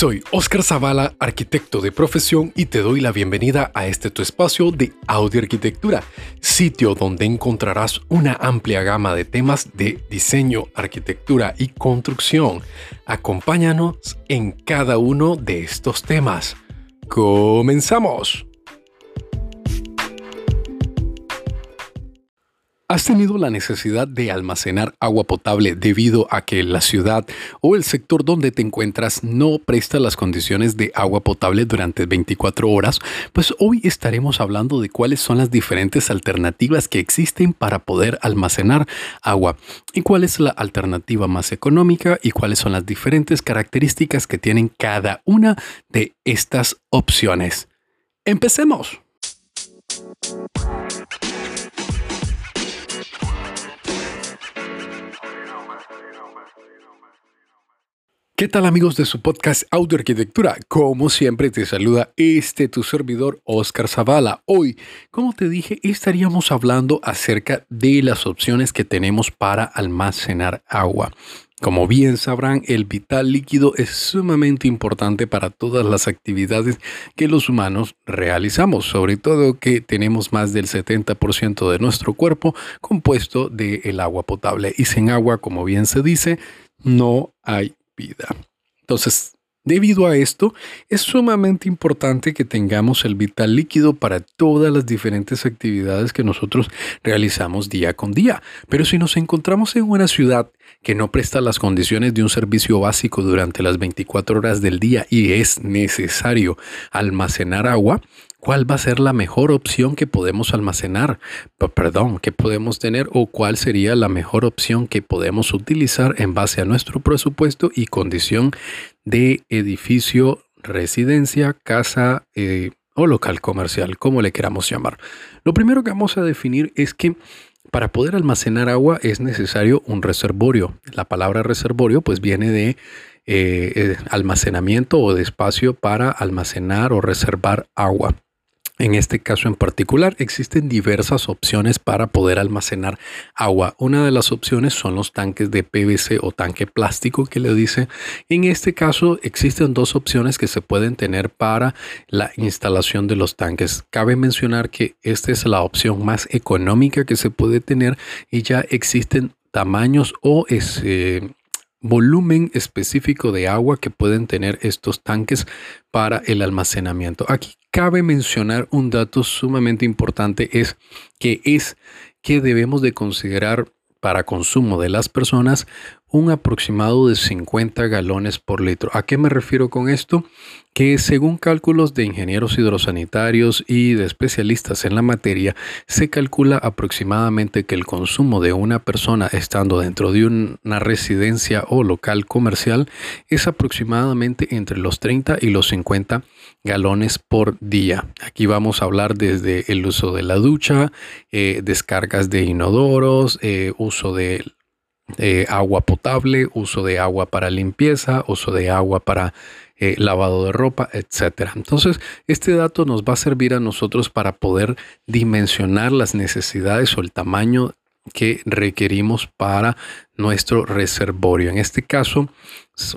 Soy Oscar Zavala, arquitecto de profesión y te doy la bienvenida a este tu espacio de audio arquitectura, sitio donde encontrarás una amplia gama de temas de diseño, arquitectura y construcción. Acompáñanos en cada uno de estos temas. ¡Comenzamos! ¿Has tenido la necesidad de almacenar agua potable debido a que la ciudad o el sector donde te encuentras no presta las condiciones de agua potable durante 24 horas? Pues hoy estaremos hablando de cuáles son las diferentes alternativas que existen para poder almacenar agua y cuál es la alternativa más económica y cuáles son las diferentes características que tienen cada una de estas opciones. Empecemos. ¿Qué tal amigos de su podcast Audio Arquitectura? Como siempre te saluda este tu servidor Oscar Zavala. Hoy, como te dije, estaríamos hablando acerca de las opciones que tenemos para almacenar agua. Como bien sabrán, el vital líquido es sumamente importante para todas las actividades que los humanos realizamos, sobre todo que tenemos más del 70% de nuestro cuerpo compuesto del el agua potable. Y sin agua, como bien se dice, no hay entonces, debido a esto, es sumamente importante que tengamos el vital líquido para todas las diferentes actividades que nosotros realizamos día con día. Pero si nos encontramos en una ciudad que no presta las condiciones de un servicio básico durante las 24 horas del día y es necesario almacenar agua, cuál va a ser la mejor opción que podemos almacenar, perdón, que podemos tener o cuál sería la mejor opción que podemos utilizar en base a nuestro presupuesto y condición de edificio, residencia, casa eh, o local comercial, como le queramos llamar. Lo primero que vamos a definir es que para poder almacenar agua es necesario un reservorio. La palabra reservorio pues viene de eh, eh, almacenamiento o de espacio para almacenar o reservar agua. En este caso en particular existen diversas opciones para poder almacenar agua. Una de las opciones son los tanques de PVC o tanque plástico que le dice. En este caso existen dos opciones que se pueden tener para la instalación de los tanques. Cabe mencionar que esta es la opción más económica que se puede tener y ya existen tamaños o ese volumen específico de agua que pueden tener estos tanques para el almacenamiento. Aquí cabe mencionar un dato sumamente importante es que es que debemos de considerar para consumo de las personas un aproximado de 50 galones por litro. ¿A qué me refiero con esto? Que según cálculos de ingenieros hidrosanitarios y de especialistas en la materia, se calcula aproximadamente que el consumo de una persona estando dentro de una residencia o local comercial es aproximadamente entre los 30 y los 50 galones por día. Aquí vamos a hablar desde el uso de la ducha, eh, descargas de inodoros, eh, uso de agua potable, uso de agua para limpieza, uso de agua para eh, lavado de ropa, etc. Entonces, este dato nos va a servir a nosotros para poder dimensionar las necesidades o el tamaño que requerimos para nuestro reservorio. En este caso,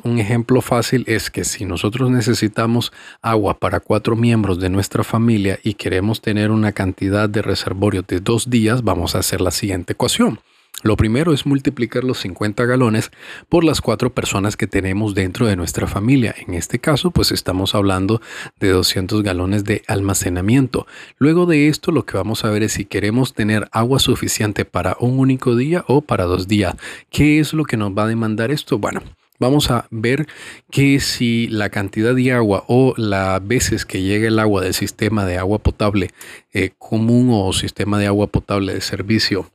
un ejemplo fácil es que si nosotros necesitamos agua para cuatro miembros de nuestra familia y queremos tener una cantidad de reservorio de dos días, vamos a hacer la siguiente ecuación. Lo primero es multiplicar los 50 galones por las cuatro personas que tenemos dentro de nuestra familia. En este caso, pues estamos hablando de 200 galones de almacenamiento. Luego de esto, lo que vamos a ver es si queremos tener agua suficiente para un único día o para dos días. ¿Qué es lo que nos va a demandar esto? Bueno, vamos a ver que si la cantidad de agua o las veces que llega el agua del sistema de agua potable eh, común o sistema de agua potable de servicio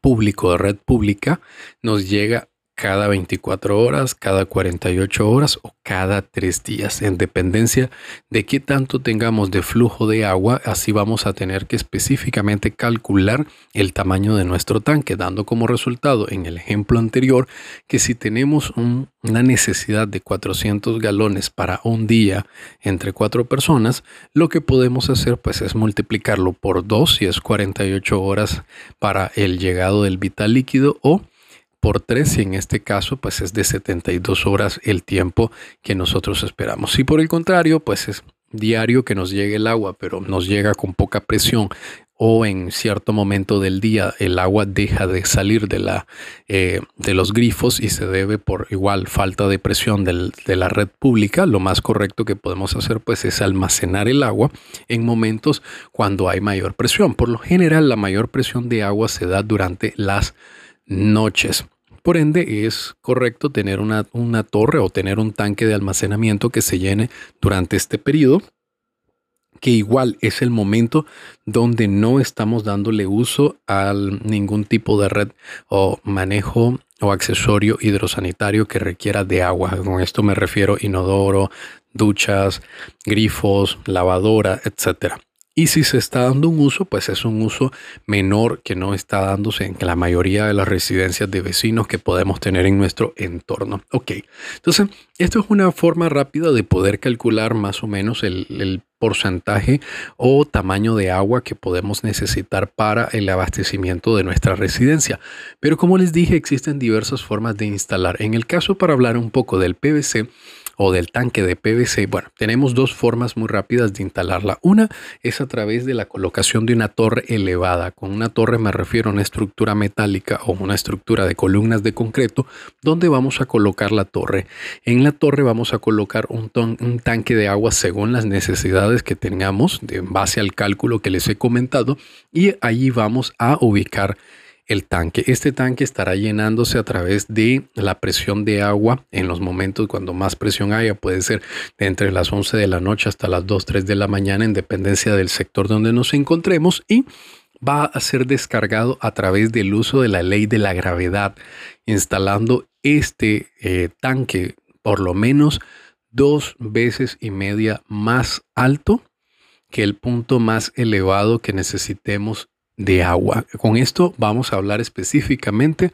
público de red pública nos llega cada 24 horas, cada 48 horas o cada 3 días, en dependencia de qué tanto tengamos de flujo de agua, así vamos a tener que específicamente calcular el tamaño de nuestro tanque, dando como resultado en el ejemplo anterior que si tenemos una necesidad de 400 galones para un día entre cuatro personas, lo que podemos hacer pues es multiplicarlo por 2 si es 48 horas para el llegado del vital líquido o por 3 y en este caso pues es de 72 horas el tiempo que nosotros esperamos. Si por el contrario pues es diario que nos llegue el agua, pero nos llega con poca presión o en cierto momento del día el agua deja de salir de, la, eh, de los grifos y se debe por igual falta de presión de la red pública, lo más correcto que podemos hacer pues es almacenar el agua en momentos cuando hay mayor presión. Por lo general la mayor presión de agua se da durante las noches. Por ende, es correcto tener una, torre o tener un tanque de almacenamiento que se llene durante este periodo que igual es el momento donde no estamos dándole uso a ningún tipo de red o manejo o accesorio hidrosanitario que requiera de agua. Con esto me refiero inodoro, duchas, grifos, lavadora, etcétera. Y si se está dando un uso, pues es un uso menor que no está dándose en la mayoría de las residencias de vecinos que podemos tener en nuestro entorno. Ok, entonces esto es una forma rápida de poder calcular más o menos el, porcentaje o tamaño de agua que podemos necesitar para el abastecimiento de nuestra residencia. Pero como les dije, existen diversas formas de instalar. En el caso para hablar un poco del PVC, o del tanque de PVC, bueno, tenemos dos formas muy rápidas de instalarla. Una es a través de la colocación de una torre elevada. Con una torre me refiero a una estructura metálica o una estructura de columnas de concreto donde vamos a colocar la torre. En la torre vamos a colocar un, un tanque de agua según las necesidades que tengamos en base al cálculo que les he comentado y allí vamos a ubicar el tanque. Este tanque estará llenándose a través de la presión de agua en los momentos cuando más presión haya. Puede ser entre las 11 de la noche hasta las 2, 3 de la mañana en dependencia del sector donde nos encontremos y va a ser descargado a través del uso de la ley de la gravedad, instalando este eh, tanque por lo menos dos veces y media más alto que el punto más elevado que necesitemos de agua. Con esto vamos a hablar específicamente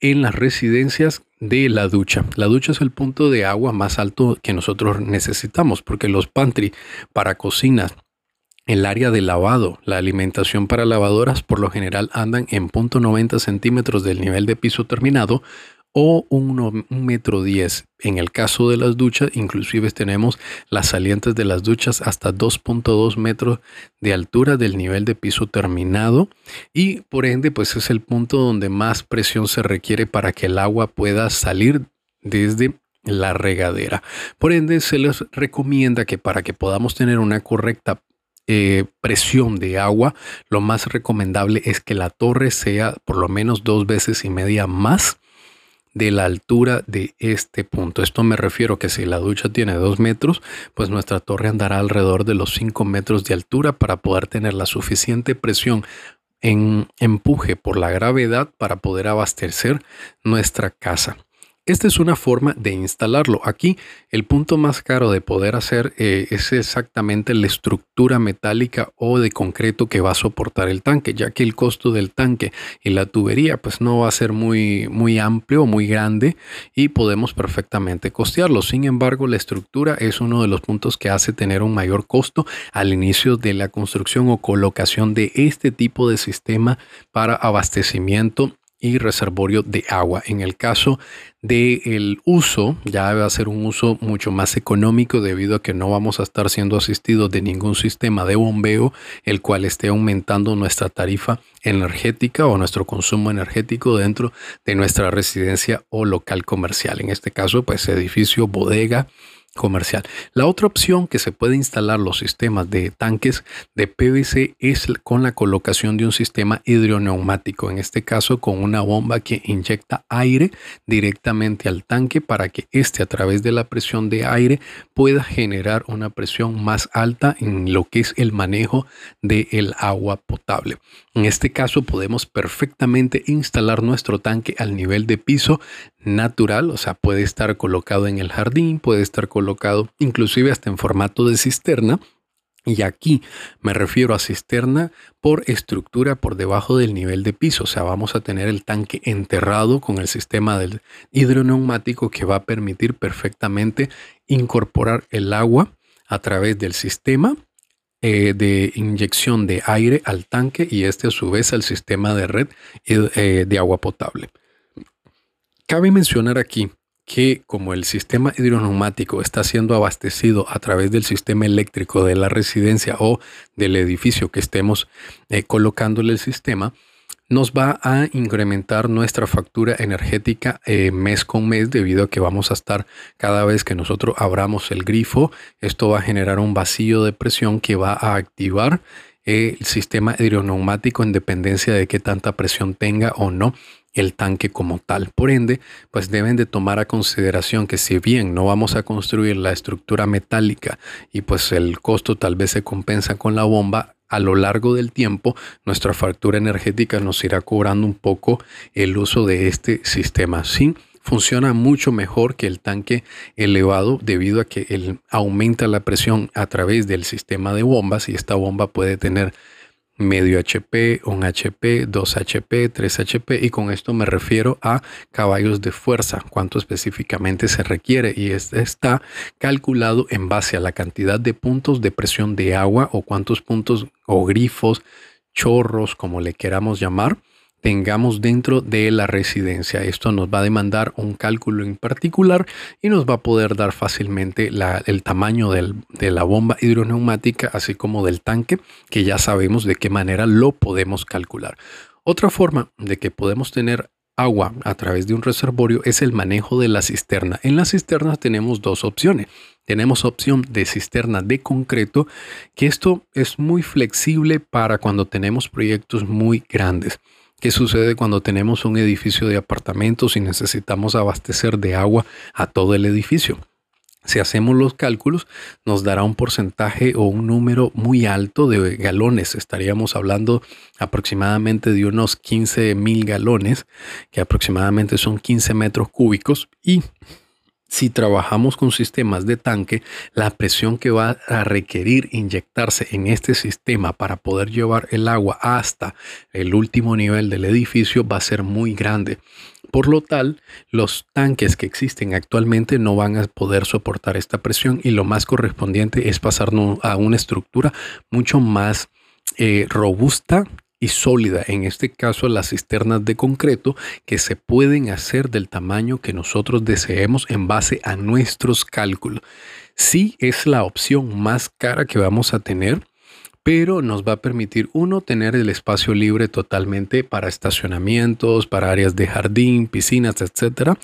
en las residencias de la ducha. La ducha es el punto de agua más alto que nosotros necesitamos porque los pantry para cocinas, el área de lavado, la alimentación para lavadoras por lo general andan en punto 90 centímetros del nivel de piso terminado o un, metro diez. En el caso de las duchas, inclusive tenemos las salientes de las duchas hasta 2.2 metros de altura del nivel de piso terminado y por ende pues es el punto donde más presión se requiere para que el agua pueda salir desde la regadera. Por ende se les recomienda que para que podamos tener una correcta eh, presión de agua, lo más recomendable es que la torre sea por lo menos dos veces y media más de la altura de este punto. Esto me refiero que si la ducha tiene 2 metros, pues nuestra torre andará alrededor de los 5 metros de altura para poder tener la suficiente presión en empuje por la gravedad para poder abastecer nuestra casa. Esta es una forma de instalarlo. Aquí el punto más caro de poder hacer eh, es exactamente la estructura metálica o de concreto que va a soportar el tanque, ya que el costo del tanque y la tubería pues no va a ser muy, muy amplio o muy grande y podemos perfectamente costearlo. Sin embargo, la estructura es uno de los puntos que hace tener un mayor costo al inicio de la construcción o colocación de este tipo de sistema para abastecimiento y reservorio de agua. En el caso del uso, ya va a ser un uso mucho más económico debido a que no vamos a estar siendo asistidos de ningún sistema de bombeo, el cual esté aumentando nuestra tarifa energética o nuestro consumo energético dentro de nuestra residencia o local comercial. En este caso, pues edificio, bodega, comercial. La otra opción que se puede instalar los sistemas de tanques de PVC es con la colocación de un sistema hidroneumático, en este caso con una bomba que inyecta aire directamente al tanque para que éste a través de la presión de aire pueda generar una presión más alta en lo que es el manejo del agua potable. En este caso podemos perfectamente instalar nuestro tanque al nivel de piso natural, o sea, puede estar colocado en el jardín, puede estar colocado inclusive hasta en formato de cisterna. Y aquí me refiero a cisterna por estructura por debajo del nivel de piso. O sea, vamos a tener el tanque enterrado con el sistema del hidroneumático que va a permitir perfectamente incorporar el agua a través del sistema eh, de inyección de aire al tanque y este a su vez al sistema de red eh, de agua potable. Cabe mencionar aquí que como el sistema hidroneumático está siendo abastecido a través del sistema eléctrico de la residencia o del edificio que estemos eh, colocándole el sistema, nos va a incrementar nuestra factura energética eh, mes con mes debido a que vamos a estar cada vez que nosotros abramos el grifo, esto va a generar un vacío de presión que va a activar eh, el sistema hidroneumático en dependencia de qué tanta presión tenga o no el tanque como tal. Por ende, pues deben de tomar a consideración que si bien no vamos a construir la estructura metálica y pues el costo tal vez se compensa con la bomba, a lo largo del tiempo nuestra factura energética nos irá cobrando un poco el uso de este sistema. Sí, funciona mucho mejor que el tanque elevado debido a que él aumenta la presión a través del sistema de bombas y esta bomba puede tener medio HP, un HP, 2 HP, 3 HP y con esto me refiero a caballos de fuerza, cuánto específicamente se requiere y este está calculado en base a la cantidad de puntos de presión de agua o cuántos puntos o grifos, chorros, como le queramos llamar, tengamos dentro de la residencia. Esto nos va a demandar un cálculo en particular y nos va a poder dar fácilmente el tamaño de la bomba hidroneumática, así como del tanque, que ya sabemos de qué manera lo podemos calcular. Otra forma de que podemos tener agua a través de un reservorio es el manejo de la cisterna. En la cisterna tenemos dos opciones. Tenemos opción de cisterna de concreto, que esto es muy flexible para cuando tenemos proyectos muy grandes. ¿Qué sucede cuando tenemos un edificio de apartamentos y necesitamos abastecer de agua a todo el edificio? Si hacemos los cálculos, nos dará un porcentaje o un número muy alto de galones. Estaríamos hablando aproximadamente de unos 15 mil galones, que aproximadamente son 15 metros cúbicos. Y si trabajamos con sistemas de tanque, la presión que va a requerir inyectarse en este sistema para poder llevar el agua hasta el último nivel del edificio va a ser muy grande. Por lo tal, los tanques que existen actualmente no van a poder soportar esta presión y lo más correspondiente es pasarnos a una estructura mucho más eh, robusta y sólida, en este caso las cisternas de concreto, que se pueden hacer del tamaño que nosotros deseemos en base a nuestros cálculos. Sí es la opción más cara que vamos a tener, pero nos va a permitir, uno, tener el espacio libre totalmente para estacionamientos, para áreas de jardín, piscinas, etcétera,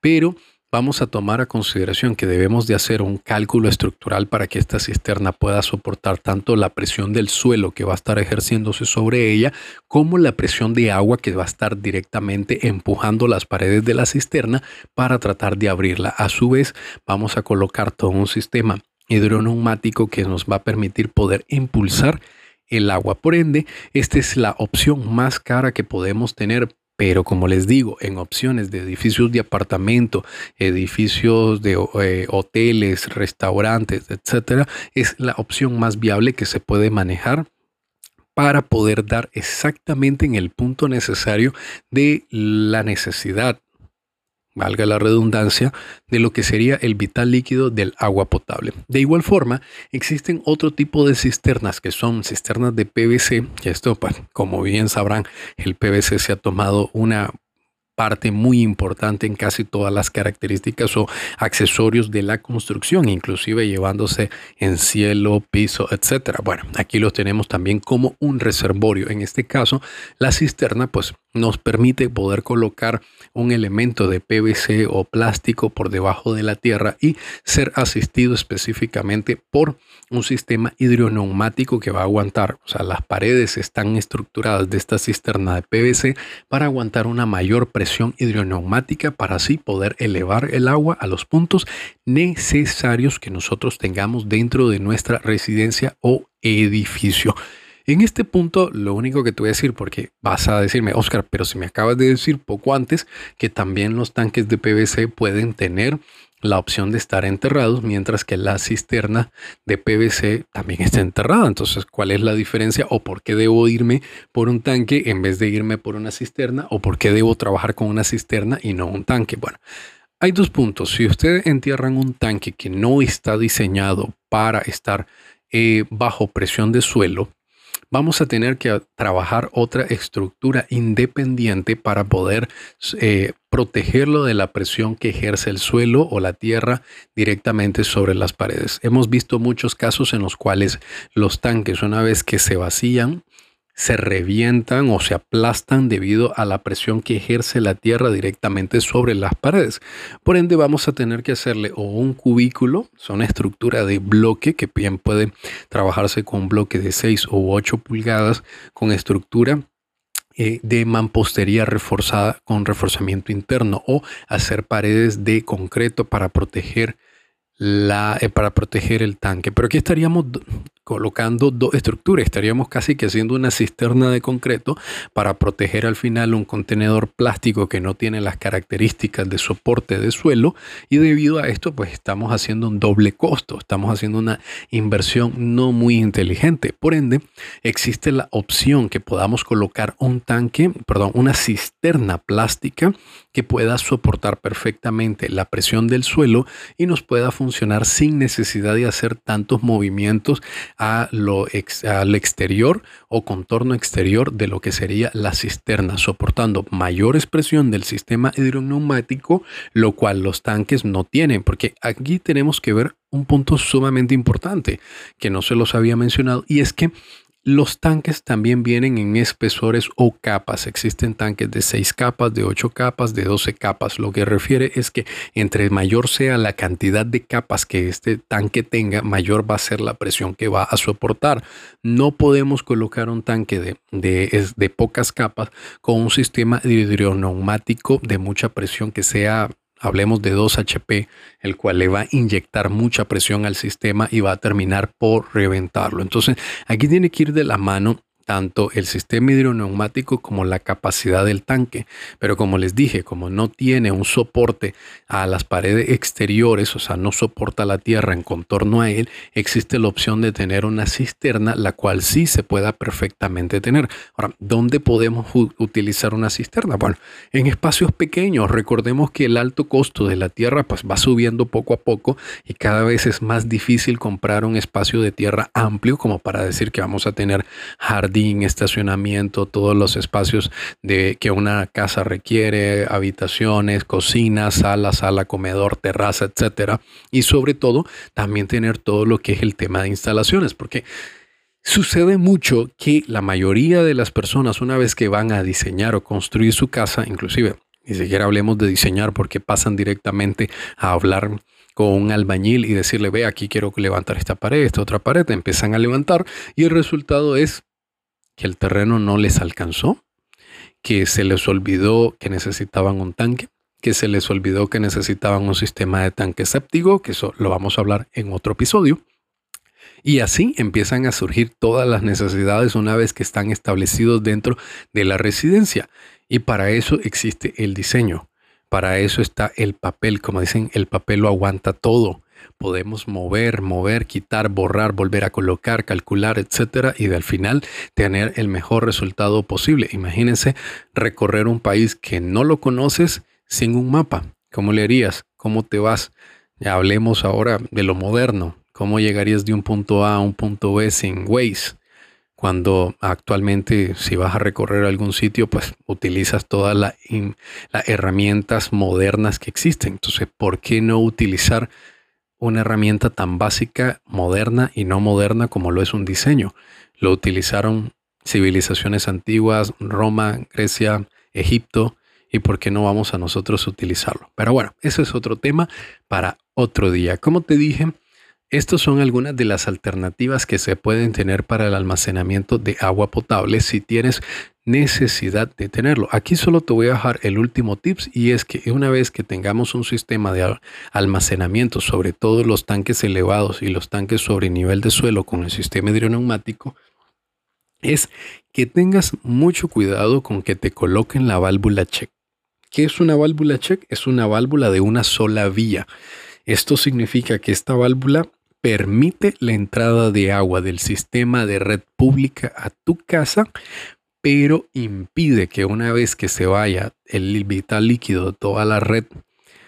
pero vamos a tomar a consideración que debemos de hacer un cálculo estructural para que esta cisterna pueda soportar tanto la presión del suelo que va a estar ejerciéndose sobre ella, como la presión de agua que va a estar directamente empujando las paredes de la cisterna para tratar de abrirla. A su vez, vamos a colocar todo un sistema hidroneumático que nos va a permitir poder impulsar el agua. Por ende, esta es la opción más cara que podemos tener pero como les digo, en opciones de edificios de apartamento, edificios de eh, hoteles, restaurantes, etcétera, es la opción más viable que se puede manejar para poder dar exactamente en el punto necesario de la necesidad valga la redundancia, de lo que sería el vital líquido del agua potable. De igual forma, existen otro tipo de cisternas que son cisternas de PVC, que esto, pues, como bien sabrán, el PVC se ha tomado una parte muy importante en casi todas las características o accesorios de la construcción, inclusive llevándose en cielo, piso, etcétera. Bueno, aquí lo tenemos también como un reservorio. En este caso, la cisterna pues nos permite poder colocar un elemento de PVC o plástico por debajo de la tierra y ser asistido específicamente por un sistema hidroneumático que va a aguantar, o sea, las paredes están estructuradas de esta cisterna de PVC para aguantar una mayor presión hidroneumática para así poder elevar el agua a los puntos necesarios que nosotros tengamos dentro de nuestra residencia o edificio. En este punto, lo único que te voy a decir, porque vas a decirme, Oscar, pero si me acabas de decir poco antes que también los tanques de PVC pueden tener la opción de estar enterrados, mientras que la cisterna de PVC también está enterrada. Entonces, ¿cuál es la diferencia? ¿O por qué debo irme por un tanque en vez de irme por una cisterna? ¿O por qué debo trabajar con una cisterna y no un tanque? Bueno, hay dos puntos. Si ustedes entierran un tanque que no está diseñado para estar eh, bajo presión de suelo, vamos a tener que trabajar otra estructura independiente para poder eh, protegerlo de la presión que ejerce el suelo o la tierra directamente sobre las paredes. Hemos visto muchos casos en los cuales los tanques, una vez que se vacían, se revientan o se aplastan debido a la presión que ejerce la tierra directamente sobre las paredes. Por ende, vamos a tener que hacerle o un cubículo, son estructura de bloque que bien puede trabajarse con bloque de 6 o 8 pulgadas con estructura eh, de mampostería reforzada con reforzamiento interno o hacer paredes de concreto para proteger la, eh, para proteger el tanque. Pero aquí estaríamos colocando dos estructuras. Estaríamos casi que haciendo una cisterna de concreto para proteger al final un contenedor plástico que no tiene las características de soporte de suelo y debido a esto pues estamos haciendo un doble costo, estamos haciendo una inversión no muy inteligente. Por ende, existe la opción que podamos colocar un tanque, perdón, una cisterna plástica que pueda soportar perfectamente la presión del suelo y nos pueda funcionar sin necesidad de hacer tantos movimientos al exterior o contorno exterior de lo que sería la cisterna, soportando mayor expresión del sistema hidroneumático, lo cual los tanques no tienen, porque aquí tenemos que ver un punto sumamente importante que no se los había mencionado y es que los tanques también vienen en espesores o capas. Existen tanques de 6 capas, de 8 capas, de 12 capas. Lo que refiere es que entre mayor sea la cantidad de capas que este tanque tenga, mayor va a ser la presión que va a soportar. No podemos colocar un tanque de, de, pocas capas con un sistema hidroneumático de mucha presión que sea hablemos de 2 HP, el cual le va a inyectar mucha presión al sistema y va a terminar por reventarlo. Entonces, aquí tiene que ir de la mano tanto el sistema hidroneumático como la capacidad del tanque. Pero como les dije, como no tiene un soporte a las paredes exteriores, o sea, no soporta la tierra en contorno a él, existe la opción de tener una cisterna, la cual sí se pueda perfectamente tener. Ahora, ¿dónde podemos utilizar una cisterna? Bueno, en espacios pequeños. Recordemos que el alto costo de la tierra pues, va subiendo poco a poco y cada vez es más difícil comprar un espacio de tierra amplio como para decir que vamos a tener jardín estacionamiento, todos los espacios de, que una casa requiere, habitaciones, cocina, sala, sala, comedor, terraza, etcétera. Y sobre todo, también tener todo lo que es el tema de instalaciones, porque Sucede mucho que la mayoría de las personas una vez que van a diseñar o construir su casa, inclusive ni siquiera hablemos de diseñar porque pasan directamente a hablar con un albañil y decirle, ve, aquí quiero levantar esta pared, esta otra pared, empiezan a levantar y el resultado es que el terreno no les alcanzó, que se les olvidó que necesitaban un tanque, que se les olvidó que necesitaban un sistema de tanque séptico, que eso lo vamos a hablar en otro episodio. Y así empiezan a surgir todas las necesidades una vez que están establecidos dentro de la residencia. Y para eso existe el diseño. Para eso está el papel. Como dicen, el papel lo aguanta todo podemos mover, mover, quitar, borrar, volver a colocar, calcular, etcétera, y al final tener el mejor resultado posible. Imagínense recorrer un país que no lo conoces sin un mapa. ¿Cómo le harías? ¿Cómo te vas? Hablemos ahora de lo moderno. ¿Cómo llegarías de un punto A a un punto B sin Waze? Cuando actualmente si vas a recorrer algún sitio, pues utilizas todas las herramientas modernas que existen. Entonces, ¿por qué no utilizar una herramienta tan básica, moderna y no moderna como lo es un diseño. Lo utilizaron civilizaciones antiguas, Roma, Grecia, Egipto, y por qué no vamos a nosotros utilizarlo. Pero bueno, eso es otro tema para otro día. Como te dije, estas son algunas de las alternativas que se pueden tener para el almacenamiento de agua potable si tienes necesidad de tenerlo. Aquí solo te voy a dejar el último tips y es que una vez que tengamos un sistema de almacenamiento sobre todos los tanques elevados y los tanques sobre nivel de suelo con el sistema hidroneumático, es que tengas mucho cuidado con que te coloquen la válvula check. ¿Qué es una válvula check? Es una válvula de una sola vía. Esto significa que esta válvula permite la entrada de agua del sistema de red pública a tu casa, pero impide que una vez que se vaya el vital líquido de toda la red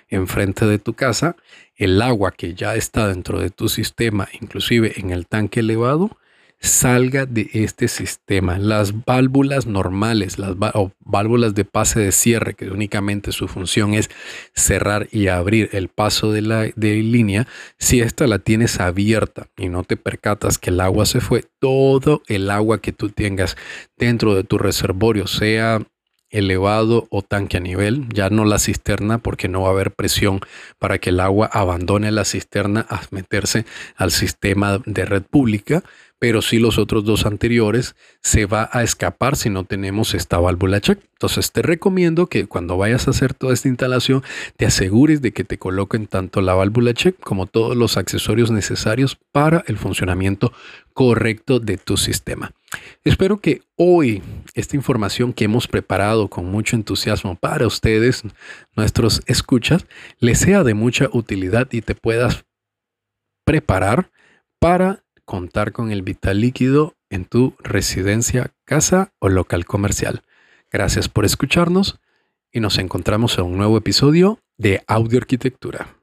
enfrente de tu casa, el agua que ya está dentro de tu sistema, inclusive en el tanque elevado, salga de este sistema. Las válvulas normales, las válvulas de pase de cierre, que únicamente su función es cerrar y abrir el paso de la línea, si esta la tienes abierta y no te percatas que el agua se fue, todo el agua que tú tengas dentro de tu reservorio, sea elevado o tanque a nivel, ya no la cisterna porque no va a haber presión para que el agua abandone la cisterna a meterse al sistema de red pública, pero si los otros dos anteriores se va a escapar si no tenemos esta válvula check. Entonces te recomiendo que cuando vayas a hacer toda esta instalación te asegures de que te coloquen tanto la válvula check como todos los accesorios necesarios para el funcionamiento correcto de tu sistema. Espero que hoy esta información que hemos preparado con mucho entusiasmo para ustedes, nuestros escuchas, les sea de mucha utilidad y te puedas preparar para contar con el vital líquido en tu residencia, casa o local comercial. Gracias por escucharnos y nos encontramos en un nuevo episodio de Audio Arquitectura.